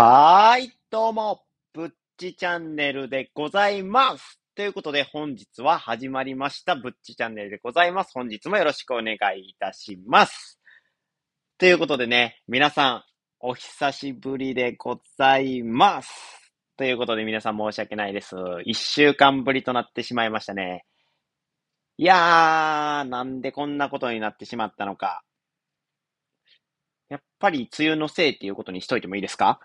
はーい、どうも、ぶっちチャンネルでございます。ということで、本日は始まりました、ぶっちチャンネルでございます。本日もよろしくお願いいたします。ということでね、皆さん、お久しぶりでございます。ということで、皆さん申し訳ないです。一週間ぶりとなってしまいましたね。いやー、なんでこんなことになってしまったのか。やっぱり梅雨のせいっていうことにしといてもいいですか？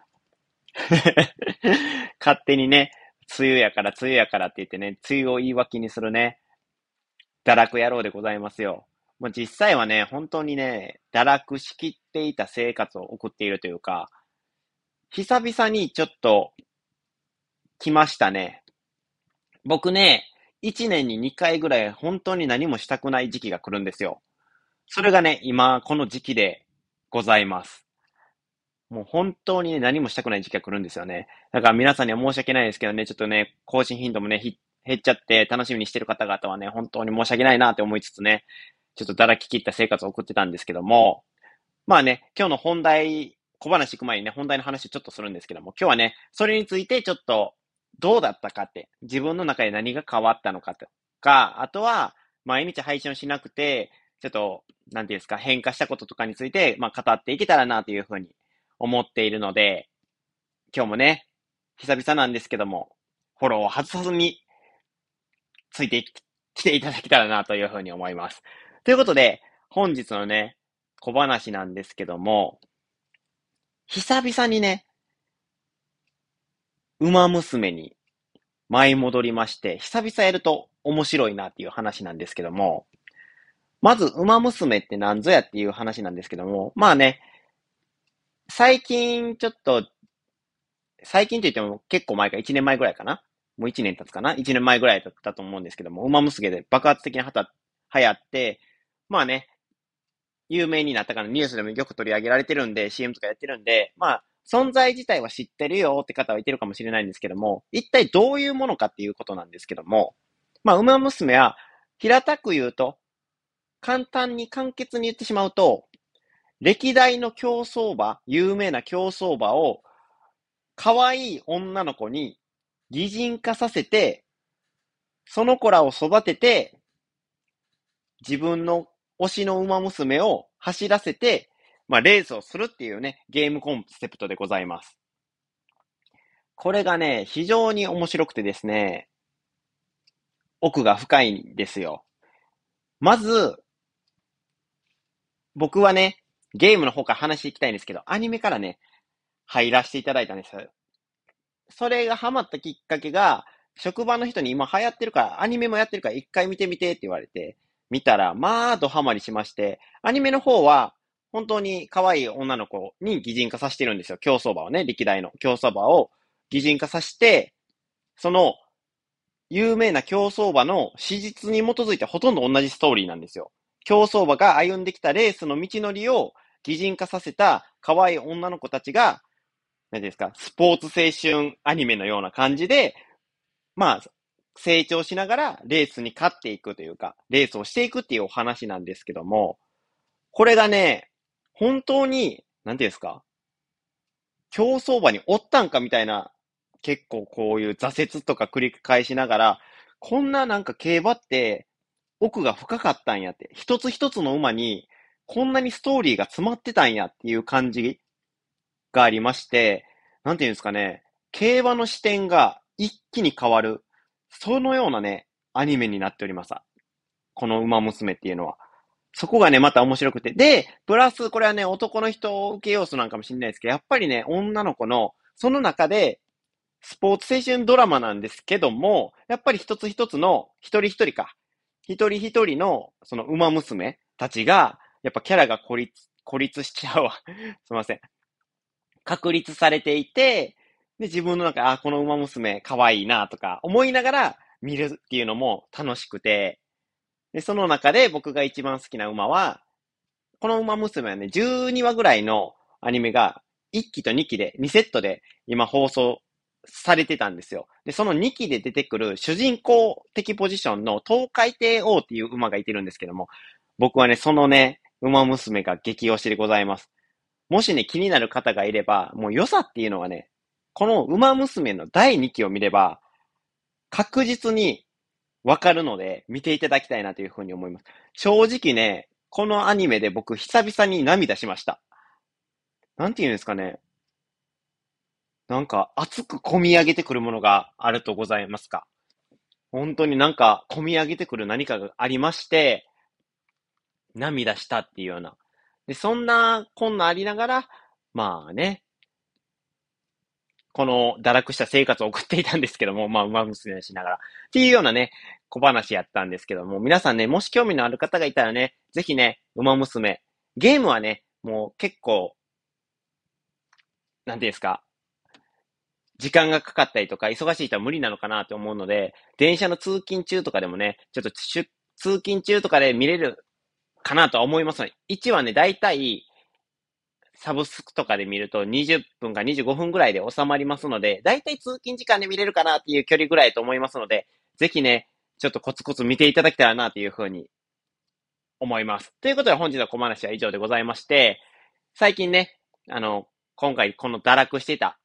勝手にね、梅雨やから梅雨やからって言ってね、梅雨を言い訳にするね、堕落野郎でございますよ。もう実際はね、本当にね、堕落しきっていた生活を送っているというか、久々にちょっと来ましたね。僕ね、1年に2回ぐらい本当に何もしたくない時期が来るんですよ。それがね、今この時期でございます。もう本当にね、何もしたくない時期が来るんですよね。だから皆さんには申し訳ないですけどね、ちょっとね、更新頻度もね、減っちゃって楽しみにしてる方々はね、本当に申し訳ないなって思いつつね、ちょっとだらき切った生活を送ってたんですけども、まあね、今日の本題、小話行く前にね、本題の話ちょっとするんですけども、今日はね、それについてちょっとどうだったかって、自分の中で何が変わったのかとか、あとは、毎日配信をしなくて、ちょっと、なんていうんですか、変化したこととかについて、まあ、語っていけたらなというふうに思っているので、今日もね、久々なんですけども、フォローを外さずに、ついてきていただけたらなというふうに思います。ということで、本日のね、小話なんですけども、久々にね、馬娘に舞い戻りまして、久々やると面白いなっていう話なんですけども、まず、馬娘って何ぞやっていう話なんですけども、まあね、最近ちょっと、最近と言っても結構前か、1年前ぐらいかなもう1年経つかな ?1 年前ぐらいだったと思うんですけども、馬娘で爆発的にはた流行って、まあね、有名になったからニュースでもよく取り上げられてるんで、CM とかやってるんで、まあ、存在自体は知ってるよって方はいてるかもしれないんですけども、一体どういうものかっていうことなんですけども、まあ、馬娘は、平たく言うと、簡単に簡潔に言ってしまうと、歴代の競走馬、有名な競走馬を、可愛い女の子に擬人化させて、その子らを育てて、自分の推しの馬娘を走らせて、まあ、レースをするっていうね、ゲームコンセプトでございます。これがね、非常に面白くてですね、奥が深いんですよ。まず、僕はね、ゲームの方から話していきたいんですけど、アニメからね、入らせていただいたんです。それがハマったきっかけが、職場の人に今流行ってるから、アニメもやってるから一回見てみてって言われて、見たら、まあ、ドハマりしまして、アニメの方は、本当に可愛い女の子に擬人化させてるんですよ。競走馬をね、歴代の競走馬を擬人化させて、その、有名な競走馬の史実に基づいてほとんど同じストーリーなんですよ。競走馬が歩んできたレースの道のりを擬人化させた可愛い女の子たちが、何ですか、スポーツ青春アニメのような感じで、まあ、成長しながらレースに勝っていくというか、レースをしていくっていうお話なんですけども、これがね、本当に、なんていうんですか、競走馬におったんかみたいな、結構こういう挫折とか繰り返しながら、こんななんか競馬って奥が深かったんやって、一つ一つの馬にこんなにストーリーが詰まってたんやっていう感じがありまして、なんていうんですかね、競馬の視点が一気に変わる、そのようなね、アニメになっております。この馬娘っていうのは。そこがね、また面白くて。で、プラス、これはね、男の人受け要素なんかもしれないですけど、やっぱりね、女の子の、その中で、スポーツ青春ドラマなんですけども、やっぱり一つ一つの、一人一人か。一人一人の、その馬娘たちが、やっぱキャラが孤立、孤立しちゃうわ。すいません。確立されていて、で、自分の中、あ、この馬娘可愛いなとか思いながら見るっていうのも楽しくて、で、その中で僕が一番好きな馬は、この馬娘はね、12話ぐらいのアニメが1期と2期で、2セットで今放送されてたんですよ。で、その2期で出てくる主人公的ポジションの東海帝王っていう馬がいてるんですけども、僕はね、そのね、馬娘が激推しでございます。もしね、気になる方がいれば、もう良さっていうのはね、この馬娘の第2期を見れば、確実にわかるので、見ていただきたいなというふうに思います。正直ね、このアニメで僕久々に涙しました。なんて言うんですかね。なんか熱く込み上げてくるものがあるとございますか。本当になんか込み上げてくる何かがありまして、涙したっていうような。で、そんなこんなありながら、まあね、この堕落した生活を送っていたんですけども、まあ、馬娘しながら。っていうようなね、小話やったんですけども、皆さんね、もし興味のある方がいたらね、ぜひね、馬娘。ゲームはね、もう結構、なんていうんですか、時間がかかったりとか、忙しい人は無理なのかなと思うので、電車の通勤中とかでもね、ちょっと通勤中とかで見れるかなとは思います、1はね、だいたい、サブスクとかで見ると20分か25分ぐらいで収まりますので、だいたい通勤時間で見れるかなっていう距離ぐらいと思いますので、ぜひね、ちょっとコツコツ見ていただけたらなというふうに思います。ということで本日の小話は以上でございまして、最近ね、あの、今回この堕落していた、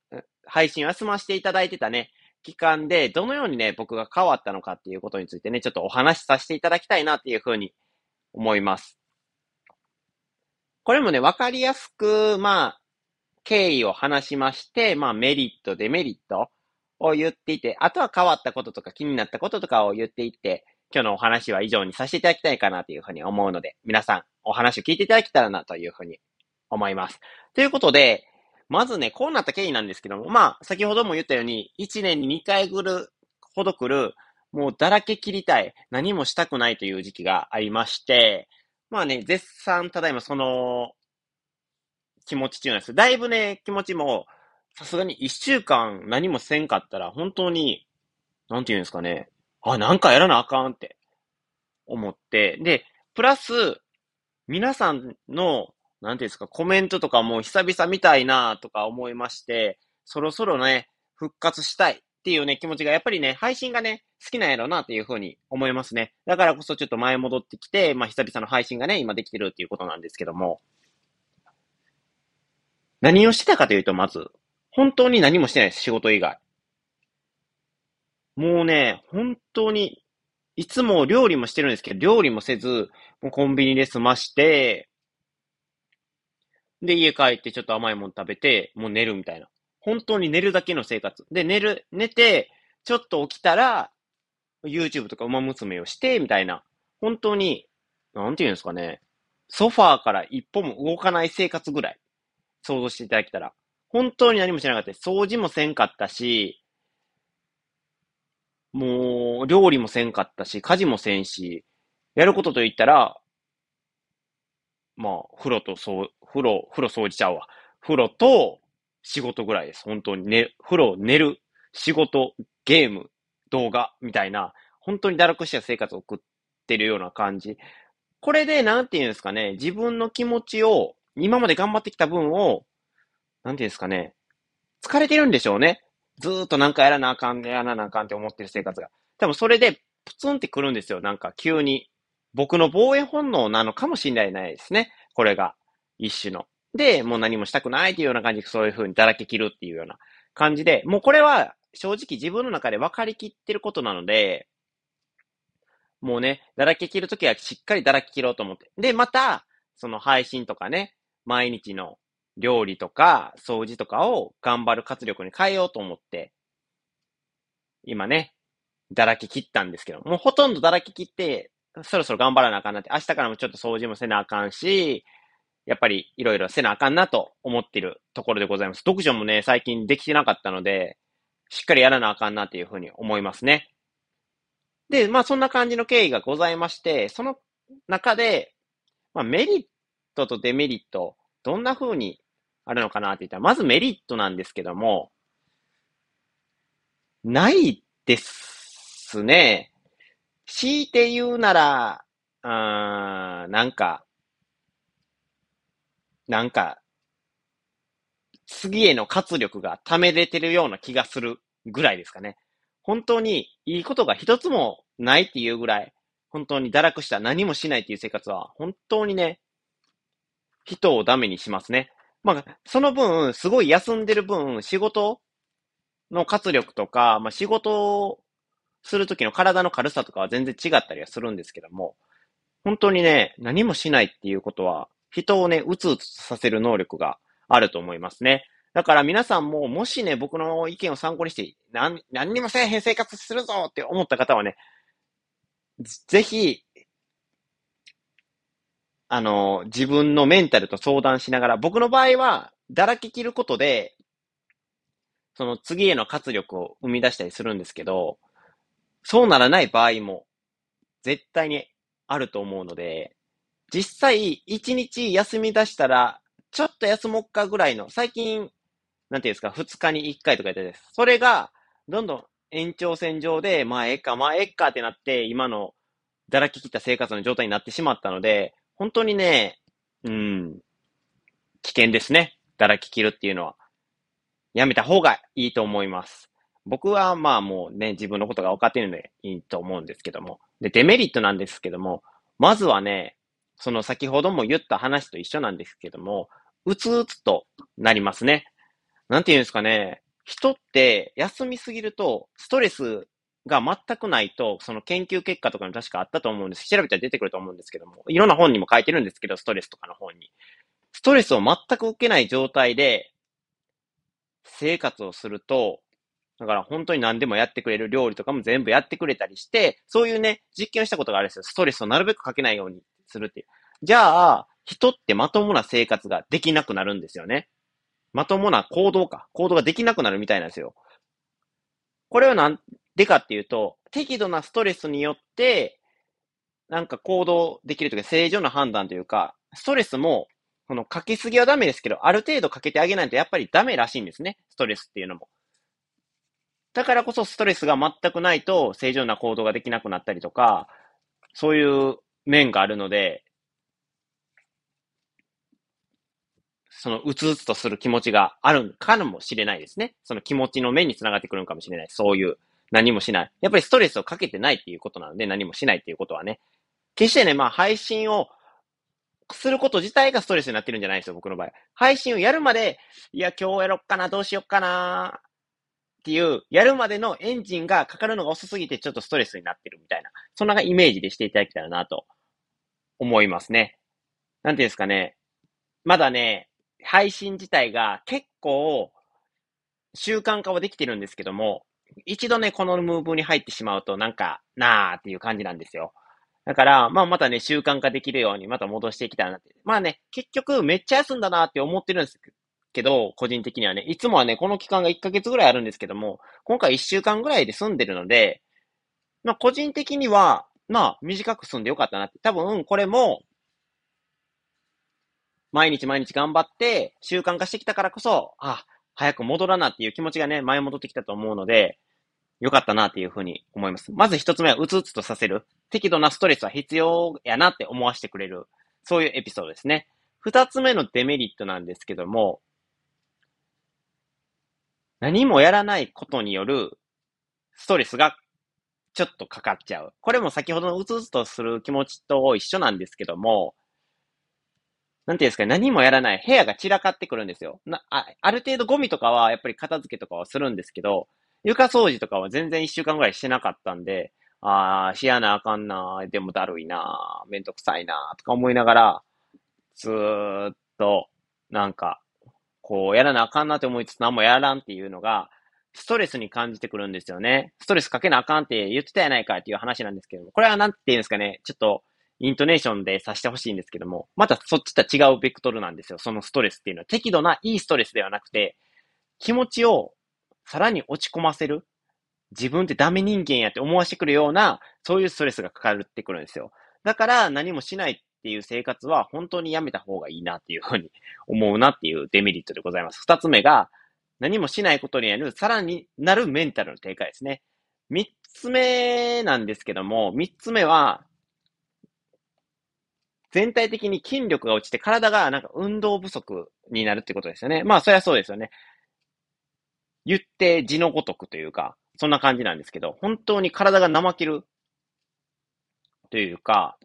配信を休ませていただいてたね、期間でどのようにね、僕が変わったのかっていうことについてね、ちょっとお話しさせていただきたいなっていうふうに思います。これもね、わかりやすく、まあ、経緯を話しまして、まあ、メリット、デメリットを言っていて、あとは変わったこととか気になったこととかを言っていって、今日のお話は以上にさせていただきたいかなというふうに思うので、皆さんお話を聞いていただけたらなというふうに思います。ということで、まずね、こうなった経緯なんですけども、まあ、先ほども言ったように、1年に2回ぐる、ほど来る、もうだらけ切りたい、何もしたくないという時期がありまして、まあね、絶賛、ただいまその、気持ち中なんです。だいぶね、気持ちも、さすがに1週間何もせんかったら、本当に、なんて言うんですかね、あ、なんかやらなあかんって思って、で、プラス、皆さんのなんていうんですか、コメントとかも久々見たいなとか思いまして、そろそろね、復活したい。っていうね、気持ちがやっぱりね、配信がね、好きなんやろうなっていうふうに思いますね。だからこそちょっと前戻ってきて、まあ久々の配信がね、今できてるっていうことなんですけども。何をしてたかというと、まず、本当に何もしてないです、仕事以外。もうね、本当に、いつも料理もしてるんですけど、料理もせず、もうコンビニで済まして、で、家帰ってちょっと甘いもの食べて、もう寝るみたいな。本当に寝るだけの生活。で、寝る、寝て、ちょっと起きたら、YouTube とか馬娘をして、みたいな。本当に、なんて言うんですかね。ソファーから一歩も動かない生活ぐらい。想像していただけたら。本当に何もしなかった。掃除もせんかったし、もう、料理もせんかったし、家事もせんし、やることと言ったら、まあ、風呂とそう、風呂、風呂掃除ちゃうわ。風呂と仕事ぐらいです。本当にね、風呂、寝る、仕事、ゲーム、動画、みたいな、本当に堕落した生活を送ってるような感じ。これで、なんていうんですかね、自分の気持ちを、今まで頑張ってきた分を、なんていうんですかね、疲れてるんでしょうね。ずーっとなんかやらなあかん、やらなあかんって思ってる生活が。多分それで、プツンってくるんですよ。なんか急に。僕の防衛本能なのかもしれないですね。これが。一種の。で、もう何もしたくないっていうような感じで、そういう風にだらけ切るっていうような感じで、もうこれは正直自分の中で分かりきってることなので、もうね、だらけ切るときはしっかりだらけ切ろうと思って。で、また、その配信とかね、毎日の料理とか掃除とかを頑張る活力に変えようと思って、今ね、だらけ切ったんですけど、もうほとんどだらけ切って、そろそろ頑張らなあかんなって、明日からもちょっと掃除もせなあかんし、やっぱりいろいろせなあかんなと思ってるところでございます。読書もね、最近できてなかったので、しっかりやらなあかんなっていうふうに思いますね。で、まあそんな感じの経緯がございまして、その中で、まあメリットとデメリット、どんな風にあるのかなって言ったら、まずメリットなんですけども、ないですね。強いて言うなら、あーなんか、なんか、次への活力が溜めれてるような気がするぐらいですかね。本当にいいことが一つもないっていうぐらい、本当に堕落した何もしないっていう生活は、本当にね、人をダメにしますね。まあ、その分、すごい休んでる分、仕事の活力とか、まあ、仕事をするときの体の軽さとかは全然違ったりはするんですけども、本当にね、何もしないっていうことは、人をね、うつうつさせる能力があると思いますね。だから皆さんも、もしね、僕の意見を参考にして、何、何にもせえへん生活するぞって思った方はね、ぜひ、あの、自分のメンタルと相談しながら、僕の場合は、だらけ切ることで、その次への活力を生み出したりするんですけど、そうならない場合も、絶対にあると思うので、実際、一日休み出したら、ちょっと休もうかぐらいの、最近、なんていうんですか、二日に一回とか言ってです。それが、どんどん延長線上で、まあ、ええか、まあ、ええかってなって、今の、だらけ切った生活の状態になってしまったので、本当にね、うん、危険ですね。だらけ切るっていうのは。やめた方がいいと思います。僕はまあもうね、自分のことが分かってるのでいいと思うんですけども。で、デメリットなんですけども、まずはね、その先ほども言った話と一緒なんですけども、うつうつとなりますね。なんて言うんですかね。人って休みすぎると、ストレスが全くないと、その研究結果とかに確かあったと思うんです。調べたら出てくると思うんですけども、いろんな本にも書いてるんですけど、ストレスとかの本に。ストレスを全く受けない状態で生活をすると、だから本当に何でもやってくれる料理とかも全部やってくれたりして、そういうね、実験をしたことがあるんですよ。ストレスをなるべくかけないようにするっていう。じゃあ、人ってまともな生活ができなくなるんですよね。まともな行動か。行動ができなくなるみたいなんですよ。これはなんでかっていうと、適度なストレスによって、なんか行動できるというか、正常な判断というか、ストレスも、このかけすぎはダメですけど、ある程度かけてあげないとやっぱりダメらしいんですね。ストレスっていうのも。だからこそストレスが全くないと正常な行動ができなくなったりとか、そういう面があるので、そのうつうつとする気持ちがあるかもしれないですね。その気持ちの面につながってくるのかもしれない。そういう何もしない。やっぱりストレスをかけてないっていうことなので、何もしないっていうことはね。決してね、まあ配信をすること自体がストレスになってるんじゃないですよ、僕の場合。配信をやるまで、いや、今日やろっかな、どうしよっかな、っていう、やるまでのエンジンがかかるのが遅すぎてちょっとストレスになってるみたいな、そんなイメージでしていただけたらなと思いますね。なんていうんですかね。まだね、配信自体が結構習慣化はできてるんですけども、一度ね、このムーブに入ってしまうとなんか、なーっていう感じなんですよ。だから、まあまたね、習慣化できるようにまた戻していきたいなって。まあね、結局めっちゃ休んだなって思ってるんですけど、個人的にはね、いつもはね、この期間が1ヶ月ぐらいあるんですけども、今回1週間ぐらいで済んでるので、まあ個人的には、まあ短く済んでよかったなって。多分これも、毎日毎日頑張って習慣化してきたからこそ、あ、早く戻らなっていう気持ちがね、前戻ってきたと思うので、よかったなっていうふうに思います。まず一つ目は、うつうつとさせる。適度なストレスは必要やなって思わせてくれる。そういうエピソードですね。二つ目のデメリットなんですけども、何もやらないことによるストレスがちょっとかかっちゃう。これも先ほどのうつうつとする気持ちと一緒なんですけども、なんていうんですか、何もやらない。部屋が散らかってくるんですよ。なあある程度ゴミとかは、やっぱり片付けとかはするんですけど、床掃除とかは全然一週間ぐらいしてなかったんで、ああ、しやなあかんな、でもだるいな、めんどくさいな、とか思いながら、ずーっと、なんか、こう、やらなあかんなって思いつつ何もやらんっていうのが、ストレスに感じてくるんですよね。ストレスかけなあかんって言ってたやないかっていう話なんですけども、これはなんて言うんですかね、ちょっと、イントネーションでさしてほしいんですけども、またそっちとは違うベクトルなんですよ。そのストレスっていうのは。適度ないいストレスではなくて、気持ちをさらに落ち込ませる。自分ってダメ人間やって思わせてくるような、そういうストレスがかかるってくるんですよ。だから何もしないっていう生活は本当にやめた方がいいなっていうふうに思うなっていうデメリットでございます。二つ目が、何もしないことによる、さらになるメンタルの低下ですね。三つ目なんですけども、三つ目は、全体的に筋力が落ちて体がなんか運動不足になるってことですよね。まあ、そりゃそうですよね。言って字のごとくというか、そんな感じなんですけど、本当に体が怠けるというか、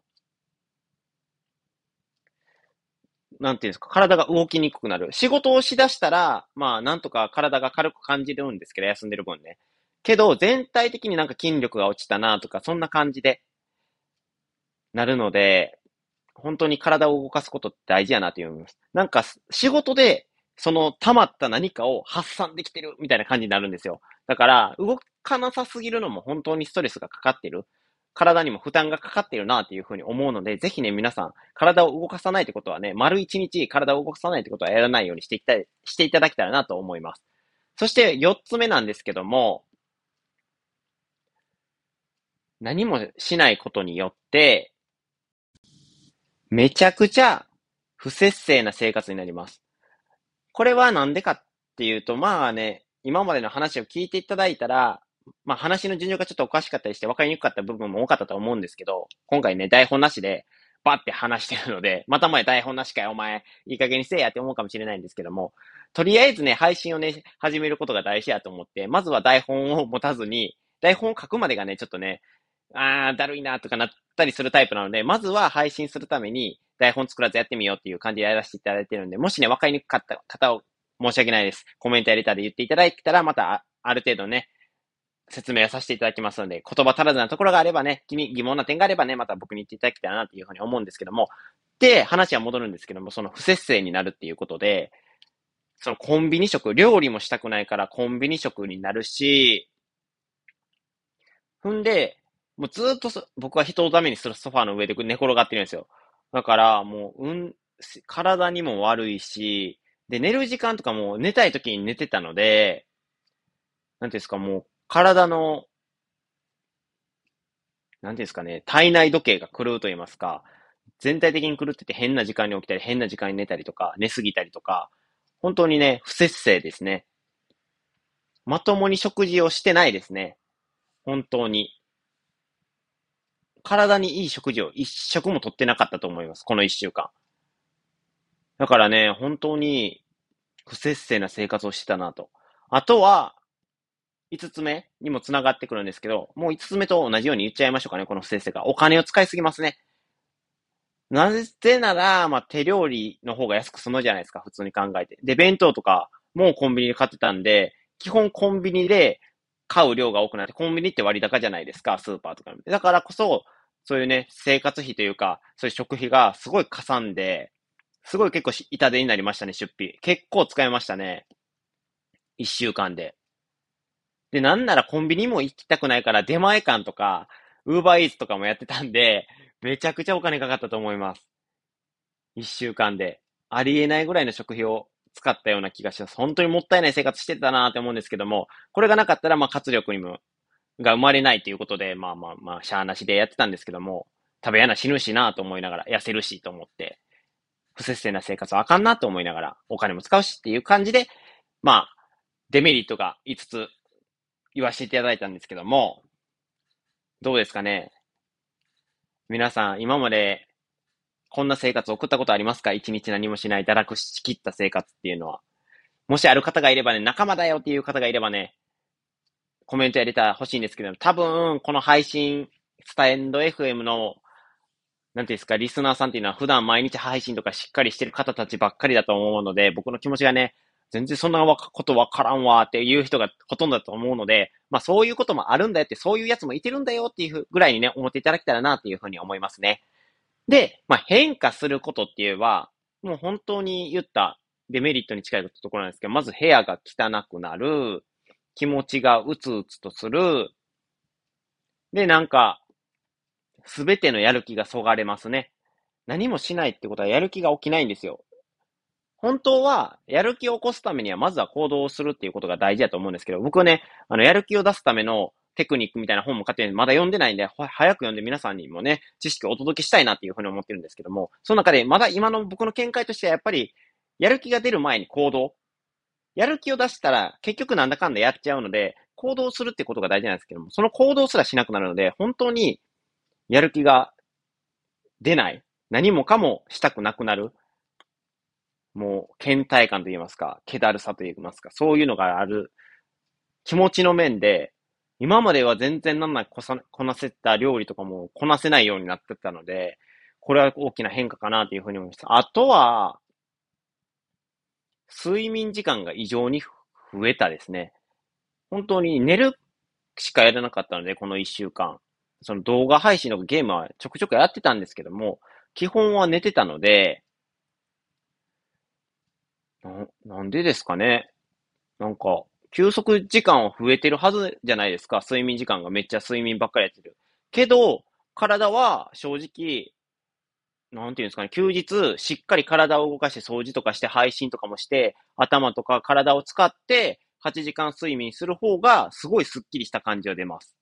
なんていうんですか、体が動きにくくなる。仕事をしだしたら、まあ、なんとか体が軽く感じるんですけど、休んでる分ね。けど、全体的になんか筋力が落ちたなとか、そんな感じで、なるので、本当に体を動かすことって大事やなと思います。なんか、仕事で、その溜まった何かを発散できてるみたいな感じになるんですよ。だから、動かなさすぎるのも本当にストレスがかかってる。体にも負担がかかっているなっていうふうに思うので、ぜひね、皆さん、体を動かさないってことはね、丸一日体を動かさないってことはやらないようにしていきたい、していただけたらなと思います。そして四つ目なんですけども、何もしないことによって、めちゃくちゃ不節制な生活になります。これはなんでかっていうと、まあね、今までの話を聞いていただいたら、まあ話の順序がちょっとおかしかったりして分かりにくかった部分も多かったと思うんですけど、今回ね、台本なしで、バって話してるので、また前台本なしかよ、お前、いい加減にせえやって思うかもしれないんですけども、とりあえずね、配信をね、始めることが大事やと思って、まずは台本を持たずに、台本を書くまでがね、ちょっとね、あー、だるいなとかなったりするタイプなので、まずは配信するために、台本作らずやってみようっていう感じでやらせていただいてるんで、もしね、分かりにくかった方を申し訳ないです。コメントやレターで言っていただいたら、また、ある程度ね、説明をさせていただきますので、言葉足らずなところがあればね、君疑問な点があればね、また僕に言っていただきたいなというふうに思うんですけども、で、話は戻るんですけども、その不節制になるっていうことで、そのコンビニ食、料理もしたくないからコンビニ食になるし、ふんで、もうずっと僕は人をダメにするソファーの上で寝転がってるんですよ。だから、もう、うん、体にも悪いし、で、寝る時間とかも寝たい時に寝てたので、なんていうんですか、もう、体の、なんていうんですかね、体内時計が狂うと言いますか、全体的に狂ってて変な時間に起きたり、変な時間に寝たりとか、寝すぎたりとか、本当にね、不節制ですね。まともに食事をしてないですね。本当に。体にいい食事を一食もとってなかったと思います。この一週間。だからね、本当に不節制な生活をしてたなと。あとは、5つ目にも繋がってくるんですけど、もう5つ目と同じように言っちゃいましょうかね、この不正が。お金を使いすぎますね。なぜなら、まあ、手料理の方が安く済むじゃないですか、普通に考えて。で、弁当とかもうコンビニで買ってたんで、基本コンビニで買う量が多くなって、コンビニって割高じゃないですか、スーパーとか。だからこそ、そういうね、生活費というか、そういう食費がすごいかさんで、すごい結構痛手になりましたね、出費。結構使いましたね。一週間で。で、なんならコンビニも行きたくないから、出前館とか、ウーバーイーツとかもやってたんで、めちゃくちゃお金かかったと思います。一週間で。ありえないぐらいの食費を使ったような気がします。本当にもったいない生活してたなって思うんですけども、これがなかったら、まあ活力にも、が生まれないということで、まあまあまあ、しゃーなしでやってたんですけども、食べやな死ぬしなと思いながら、痩せるしと思って、不節制な生活はあかんなと思いながら、お金も使うしっていう感じで、まあ、デメリットが5つ言わせていただいたんですけども、どうですかね？皆さん、今までこんな生活を送ったことありますか？一日何もしない堕落しきった生活っていうのは。もしある方がいればね、仲間だよっていう方がいればね、コメントやれたら欲しいんですけど、多分、この配信、スタンド FM の、なんていうんですか、リスナーさんっていうのは普段毎日配信とかしっかりしてる方たちばっかりだと思うので、僕の気持ちがね、全然そんなことわからんわっていう人がほとんどだと思うので、まあそういうこともあるんだよって、そういうやつもいてるんだよっていうぐらいにね、思っていただけたらなっていうふうに思いますね。で、まあ変化することって言えば、もう本当に言ったデメリットに近いところなんですけど、まず部屋が汚くなる、気持ちがうつうつとする、で、なんか、すべてのやる気がそがれますね。何もしないってことはやる気が起きないんですよ。本当は、やる気を起こすためには、まずは行動をするっていうことが大事だと思うんですけど、僕はね、あの、やる気を出すためのテクニックみたいな本も買ってまだ読んでないんで、早く読んで皆さんにもね、知識をお届けしたいなっていうふうに思ってるんですけども、その中で、まだ今の僕の見解としては、やっぱり、やる気が出る前に行動。やる気を出したら、結局なんだかんだやっちゃうので、行動するってことが大事なんですけども、その行動すらしなくなるので、本当に、やる気が出ない。何もかもしたくなくなる。もう、倦怠感と言いますか、気だるさと言いますか、そういうのがある気持ちの面で、今までは全然なんなこさこなせた料理とかもこなせないようになってたので、これは大きな変化かなというふうに思います。あとは、睡眠時間が異常に増えたですね。本当に寝るしかやらなかったので、この一週間。その動画配信のゲームはちょくちょくやってたんですけども、基本は寝てたので、な、なんでですかね。なんか、休息時間は増えてるはずじゃないですか。睡眠時間がめっちゃ睡眠ばっかりやってる。けど、体は正直、なんていうんですかね、休日、しっかり体を動かして掃除とかして配信とかもして、頭とか体を使って8時間睡眠する方がすごいスッキリした感じが出ます。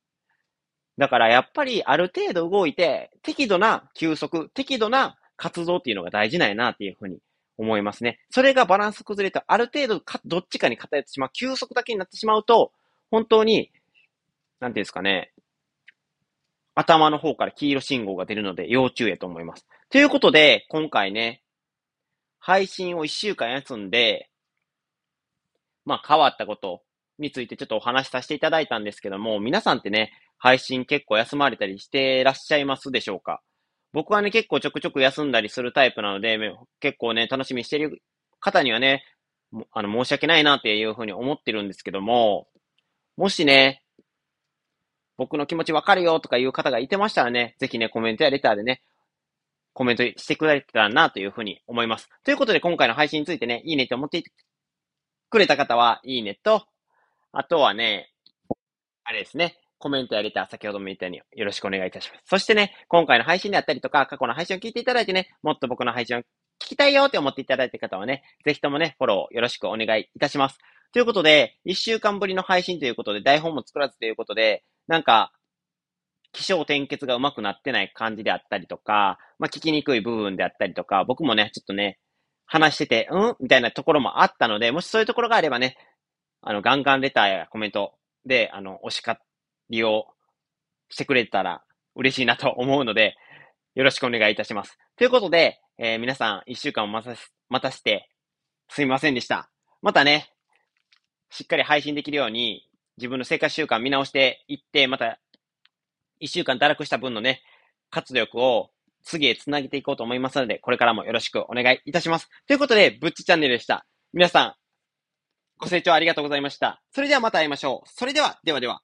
だからやっぱりある程度動いて、適度な休息、適度な活動っていうのが大事なんやなっていうふうに思いますね。それがバランス崩れて、ある程度か、どっちかに偏ってしまう、休息だけになってしまうと、本当に、なんていうんですかね、頭の方から黄色信号が出るので要注意やと思います。ということで、今回ね、配信を1週間休んで、まあ変わったことについてちょっとお話しさせていただいたんですけども、皆さんってね、配信結構休まれたりしてらっしゃいますでしょうか？僕はね、結構ちょくちょく休んだりするタイプなので、結構ね、楽しみにしてる方にはね、あの、申し訳ないなっていうふうに思ってるんですけども、もしね、僕の気持ちわかるよとかいう方がいてましたらね、ぜひね、コメントやレターでね、コメントしてくれたらなというふうに思います。ということで今回の配信についてね、いいねって思ってくれた方は、いいねと、あとはね、あれですね、コメントやレター、先ほども言ったようによろしくお願いいたします。そしてね、今回の配信であったりとか、過去の配信を聞いていただいてね、もっと僕の配信を聞きたいよって思っていただいた方はね、ぜひともね、フォローよろしくお願いいたします。ということで、一週間ぶりの配信ということで、台本も作らずということで、なんか、気象転結が上手くなってない感じであったりとか、まあ、聞きにくい部分であったりとか、僕もね、ちょっとね、話してて、うん？みたいなところもあったので、もしそういうところがあればね、あの、ガンガンレターやコメントで、あの、お叱りをしてくれたら嬉しいなと思うので、よろしくお願いいたします。ということで、えー、皆さん一週間待た待たして、すみませんでした。またね、しっかり配信できるように、自分の生活習慣見直していって、また、一週間堕落した分のね、活力を次へ繋げていこうと思いますので、これからもよろしくお願いいたします。ということで、ぶっちチャンネルでした。皆さん、ご清聴ありがとうございました。それではまた会いましょう。それでは、ではでは。